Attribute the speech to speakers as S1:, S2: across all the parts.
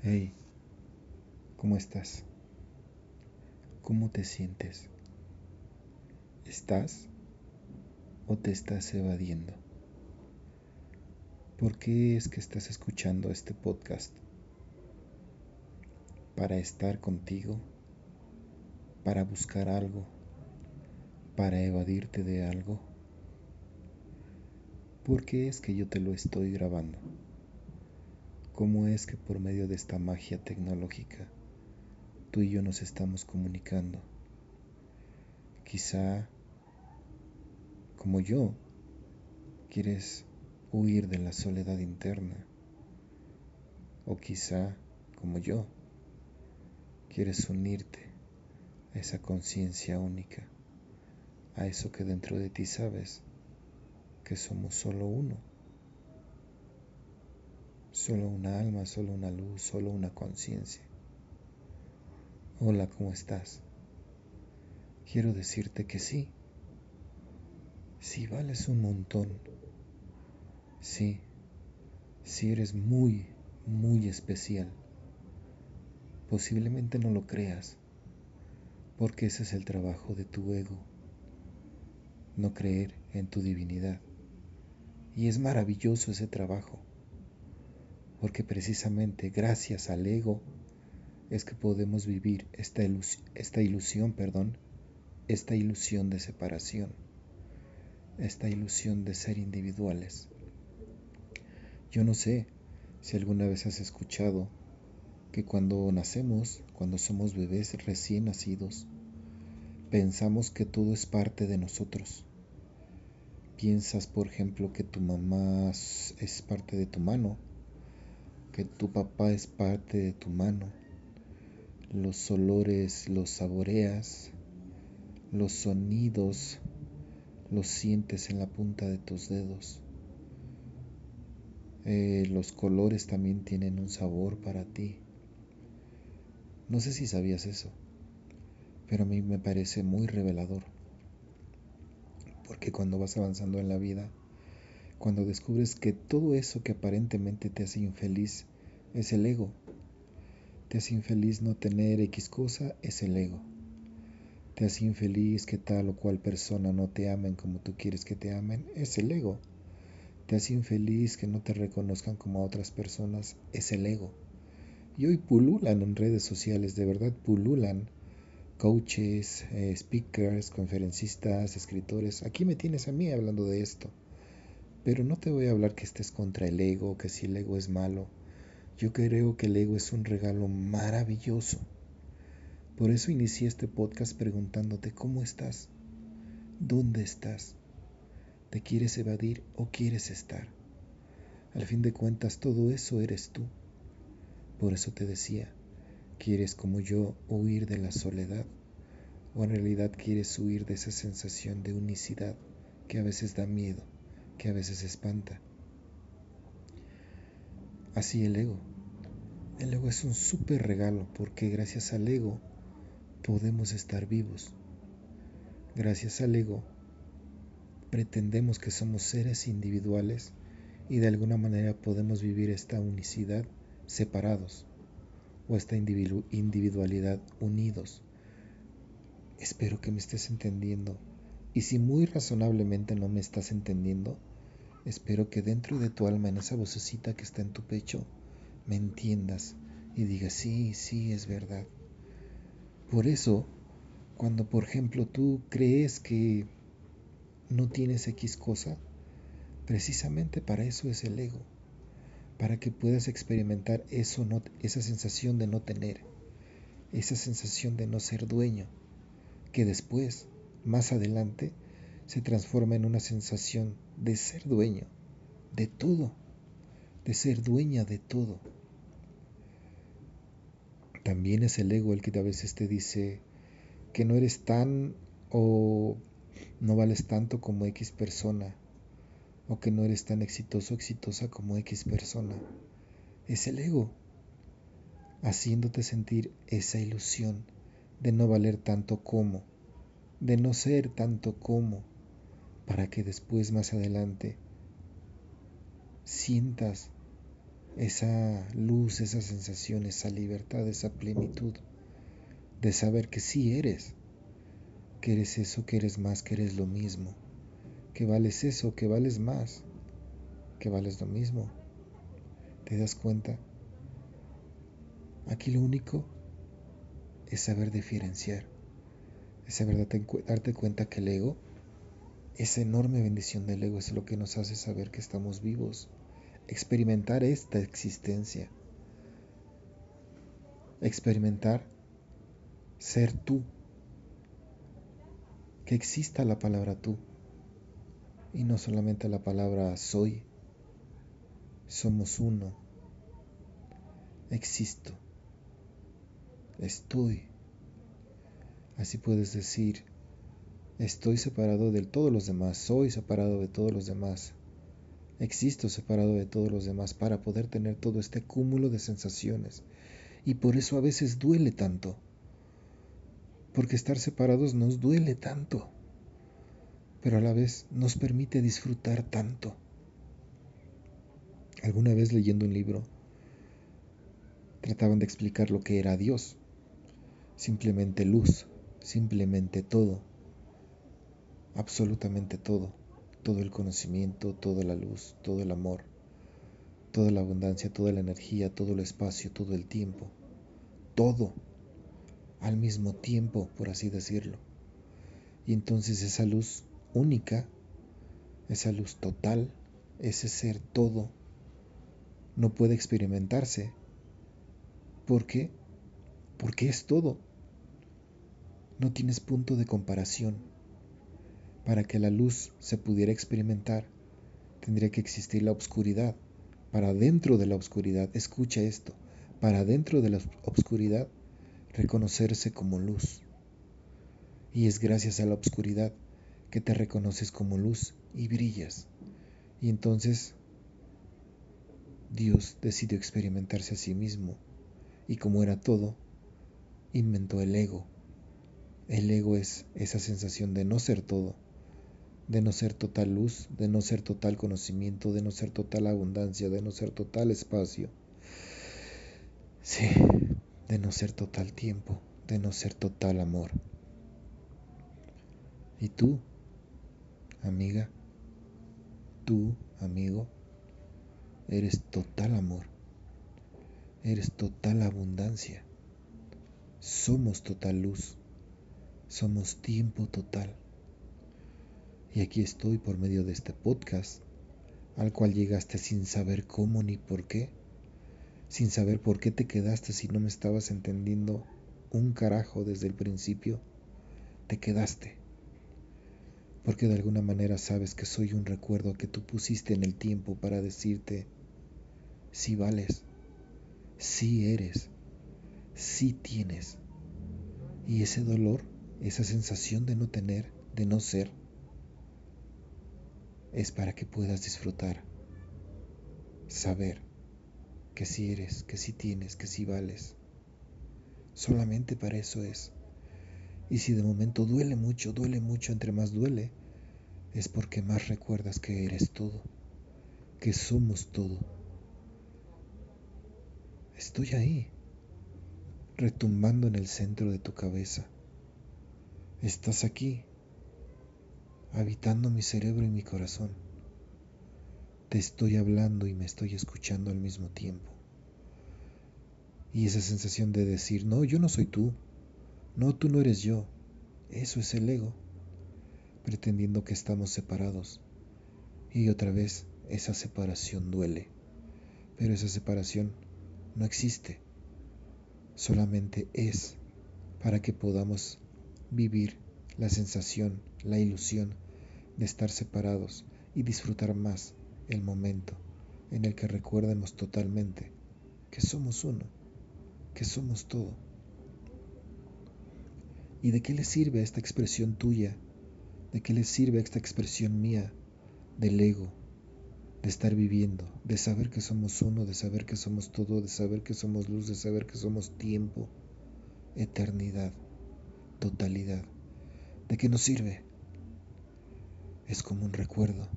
S1: Hey, ¿cómo estás? ¿Cómo te sientes? ¿Estás o te estás evadiendo? ¿Por qué es que estás escuchando este podcast? ¿Para estar contigo? ¿Para buscar algo? ¿Para evadirte de algo? ¿Por qué es que yo te lo estoy grabando? Cómo es que por medio de esta magia tecnológica tú y yo nos estamos comunicando. Quizá, como yo, quieres huir de la soledad interna. O quizá, como yo, quieres unirte a esa conciencia única, a eso que dentro de ti sabes que somos solo uno solo una alma, solo una luz, solo una conciencia. Hola, ¿cómo estás? Quiero decirte que sí, sí vales un montón, sí, sí eres muy, muy especial. Posiblemente no lo creas, porque ese es el trabajo de tu ego, no creer en tu divinidad. Y es maravilloso ese trabajo porque precisamente gracias al ego es que podemos vivir esta, esta ilusión, perdón, esta ilusión de separación, esta ilusión de ser individuales. Yo no sé si alguna vez has escuchado que cuando nacemos, cuando somos bebés recién nacidos, pensamos que todo es parte de nosotros. Piensas, por ejemplo, que tu mamá es parte de tu mano, que tu papá es parte de tu mano. Los olores los saboreas, los sonidos los sientes en la punta de tus dedos. Eh, los colores también tienen un sabor para ti. No sé si sabías eso, pero a mí me parece muy revelador. Porque cuando vas avanzando en la vida, cuando descubres que todo eso que aparentemente te hace infeliz es el ego. Te hace infeliz no tener X cosa, es el ego. Te hace infeliz que tal o cual persona no te amen como tú quieres que te amen, es el ego. Te hace infeliz que no te reconozcan como a otras personas, es el ego. Y hoy pululan en redes sociales, de verdad pululan coaches, eh, speakers, conferencistas, escritores. Aquí me tienes a mí hablando de esto. Pero no te voy a hablar que estés contra el ego, que si el ego es malo. Yo creo que el ego es un regalo maravilloso. Por eso inicié este podcast preguntándote cómo estás, dónde estás, te quieres evadir o quieres estar. Al fin de cuentas todo eso eres tú. Por eso te decía, ¿quieres como yo huir de la soledad? ¿O en realidad quieres huir de esa sensación de unicidad que a veces da miedo? Que a veces espanta. Así el ego. El ego es un súper regalo porque gracias al ego podemos estar vivos. Gracias al ego pretendemos que somos seres individuales y de alguna manera podemos vivir esta unicidad separados o esta individualidad unidos. Espero que me estés entendiendo y si muy razonablemente no me estás entendiendo, Espero que dentro de tu alma, en esa vocecita que está en tu pecho, me entiendas y digas, sí, sí, es verdad. Por eso, cuando por ejemplo tú crees que no tienes X cosa, precisamente para eso es el ego, para que puedas experimentar eso, no, esa sensación de no tener, esa sensación de no ser dueño, que después, más adelante, se transforma en una sensación de ser dueño de todo, de ser dueña de todo. También es el ego el que a veces te dice que no eres tan o no vales tanto como X persona o que no eres tan exitoso o exitosa como X persona. Es el ego haciéndote sentir esa ilusión de no valer tanto como, de no ser tanto como, para que después más adelante sientas esa luz, esa sensación, esa libertad, esa plenitud de saber que sí eres, que eres eso, que eres más, que eres lo mismo, que vales eso, que vales más, que vales lo mismo. ¿Te das cuenta? Aquí lo único es saber diferenciar, es saber darte, cuenta que el ego, esa enorme bendición del ego es lo que nos hace saber que estamos vivos, experimentar esta existencia, experimentar ser tú, que exista la palabra tú y no solamente la palabra soy, somos uno, existo, estoy. Así puedes decir, estoy separado de todos los demás, soy separado de todos los demás, existo separado de todos los demás para poder tener todo este cúmulo de sensaciones. Y por eso a veces duele tanto. Porque estar separados nos duele tanto, pero a la vez nos permite disfrutar tanto. Alguna vez leyendo un libro, trataban de explicar lo que era Dios, simplemente luz, simplemente todo, absolutamente todo, todo el conocimiento, toda la luz, todo el amor, toda la abundancia, toda la energía, todo el espacio, todo el tiempo, todo al mismo tiempo, por así decirlo. Y entonces esa luz única, esa luz total, ese ser todo, no puede experimentarse. ¿Por qué? Porque es todo. No tienes punto de comparación. Para que la luz se pudiera experimentar, tendría que existir la oscuridad. Para dentro de la oscuridad, escucha esto, para dentro de la oscuridad reconocerse como luz. Y es gracias a la oscuridad que te reconoces como luz y brillas. Y entonces Dios decidió experimentarse a sí mismo. Y como era todo, inventó el ego. El ego es esa sensación de no ser todo, de no ser total luz, de no ser total conocimiento, de no ser total abundancia, de no ser total espacio. Sí, de no ser total tiempo, de no ser total amor. Y tú, amiga, tú, amigo, eres total amor, eres total abundancia, somos total luz, somos tiempo total. Y aquí estoy por medio de este podcast, al cual llegaste sin saber cómo ni por qué sin saber por qué te quedaste si no me estabas entendiendo un carajo desde el principio, te quedaste. Porque de alguna manera sabes que soy un recuerdo que tú pusiste en el tiempo para decirte, si vales, si eres, si tienes. Y ese dolor, esa sensación de no tener, de no ser, es para que puedas disfrutar, saber que si eres, que si tienes, que si vales. Solamente para eso es. Y si de momento duele mucho, duele mucho, entre más duele, es porque más recuerdas que eres todo, que somos todo. Estoy ahí, retumbando en el centro de tu cabeza. Estás aquí, habitando mi cerebro y mi corazón. Te estoy hablando y me estoy escuchando al mismo tiempo. Y esa sensación de decir, no, yo no soy tú, no, tú no eres yo, eso es el ego, pretendiendo que estamos separados. Y otra vez, esa separación duele, pero esa separación no existe, solamente es para que podamos vivir la sensación, la ilusión de estar separados y disfrutar más el momento en el que recuerdemos totalmente que somos uno, que somos todo. ¿Y de qué le sirve esta expresión tuya? ¿De qué le sirve esta expresión mía del ego? De estar viviendo, de saber que somos uno, de saber que somos todo, de saber que somos luz, de saber que somos tiempo, eternidad, totalidad. ¿De qué nos sirve? Es como un recuerdo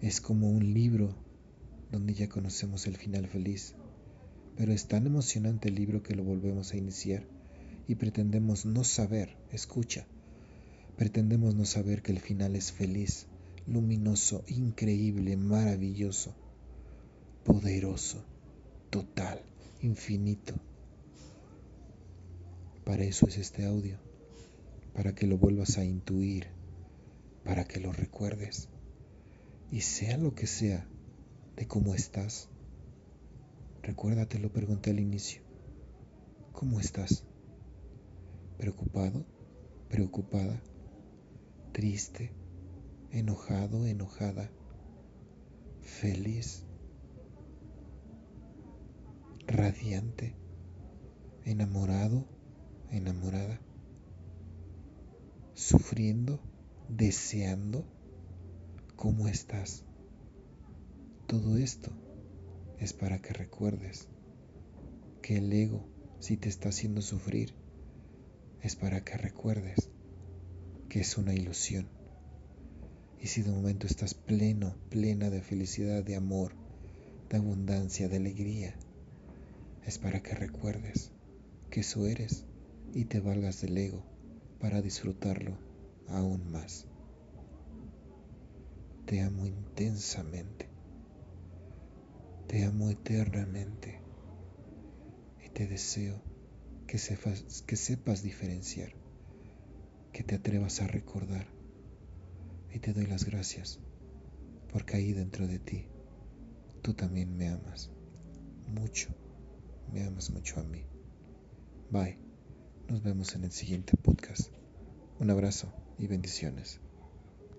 S1: es como un libro donde ya conocemos el final feliz, pero es tan emocionante el libro que lo volvemos a iniciar y pretendemos no saber, escucha, pretendemos no saber que el final es feliz, luminoso, increíble, maravilloso, poderoso, total, infinito. Para eso es este audio, para que lo vuelvas a intuir, para que lo recuerdes. Y sea lo que sea de cómo estás, recuérdate, lo pregunté al inicio, ¿cómo estás? ¿Preocupado? ¿Preocupada? ¿Triste? ¿Enojado? ¿Enojada? ¿Feliz? ¿Radiante? ¿Enamorado? ¿Enamorada? ¿Sufriendo? ¿Deseando? ¿Cómo estás? Todo esto es para que recuerdes que el ego, si te está haciendo sufrir, es para que recuerdes que es una ilusión. Y si de momento estás pleno, plena de felicidad, de amor, de abundancia, de alegría, es para que recuerdes que eso eres y te valgas del ego para disfrutarlo aún más. Te amo intensamente. Te amo eternamente. Y te deseo que sepas, diferenciar, que te atrevas a recordar. Y te doy las gracias, porque ahí dentro de ti, tú también me amas mucho, me amas mucho a mí. Bye, nos vemos en el siguiente podcast. Un abrazo y bendiciones.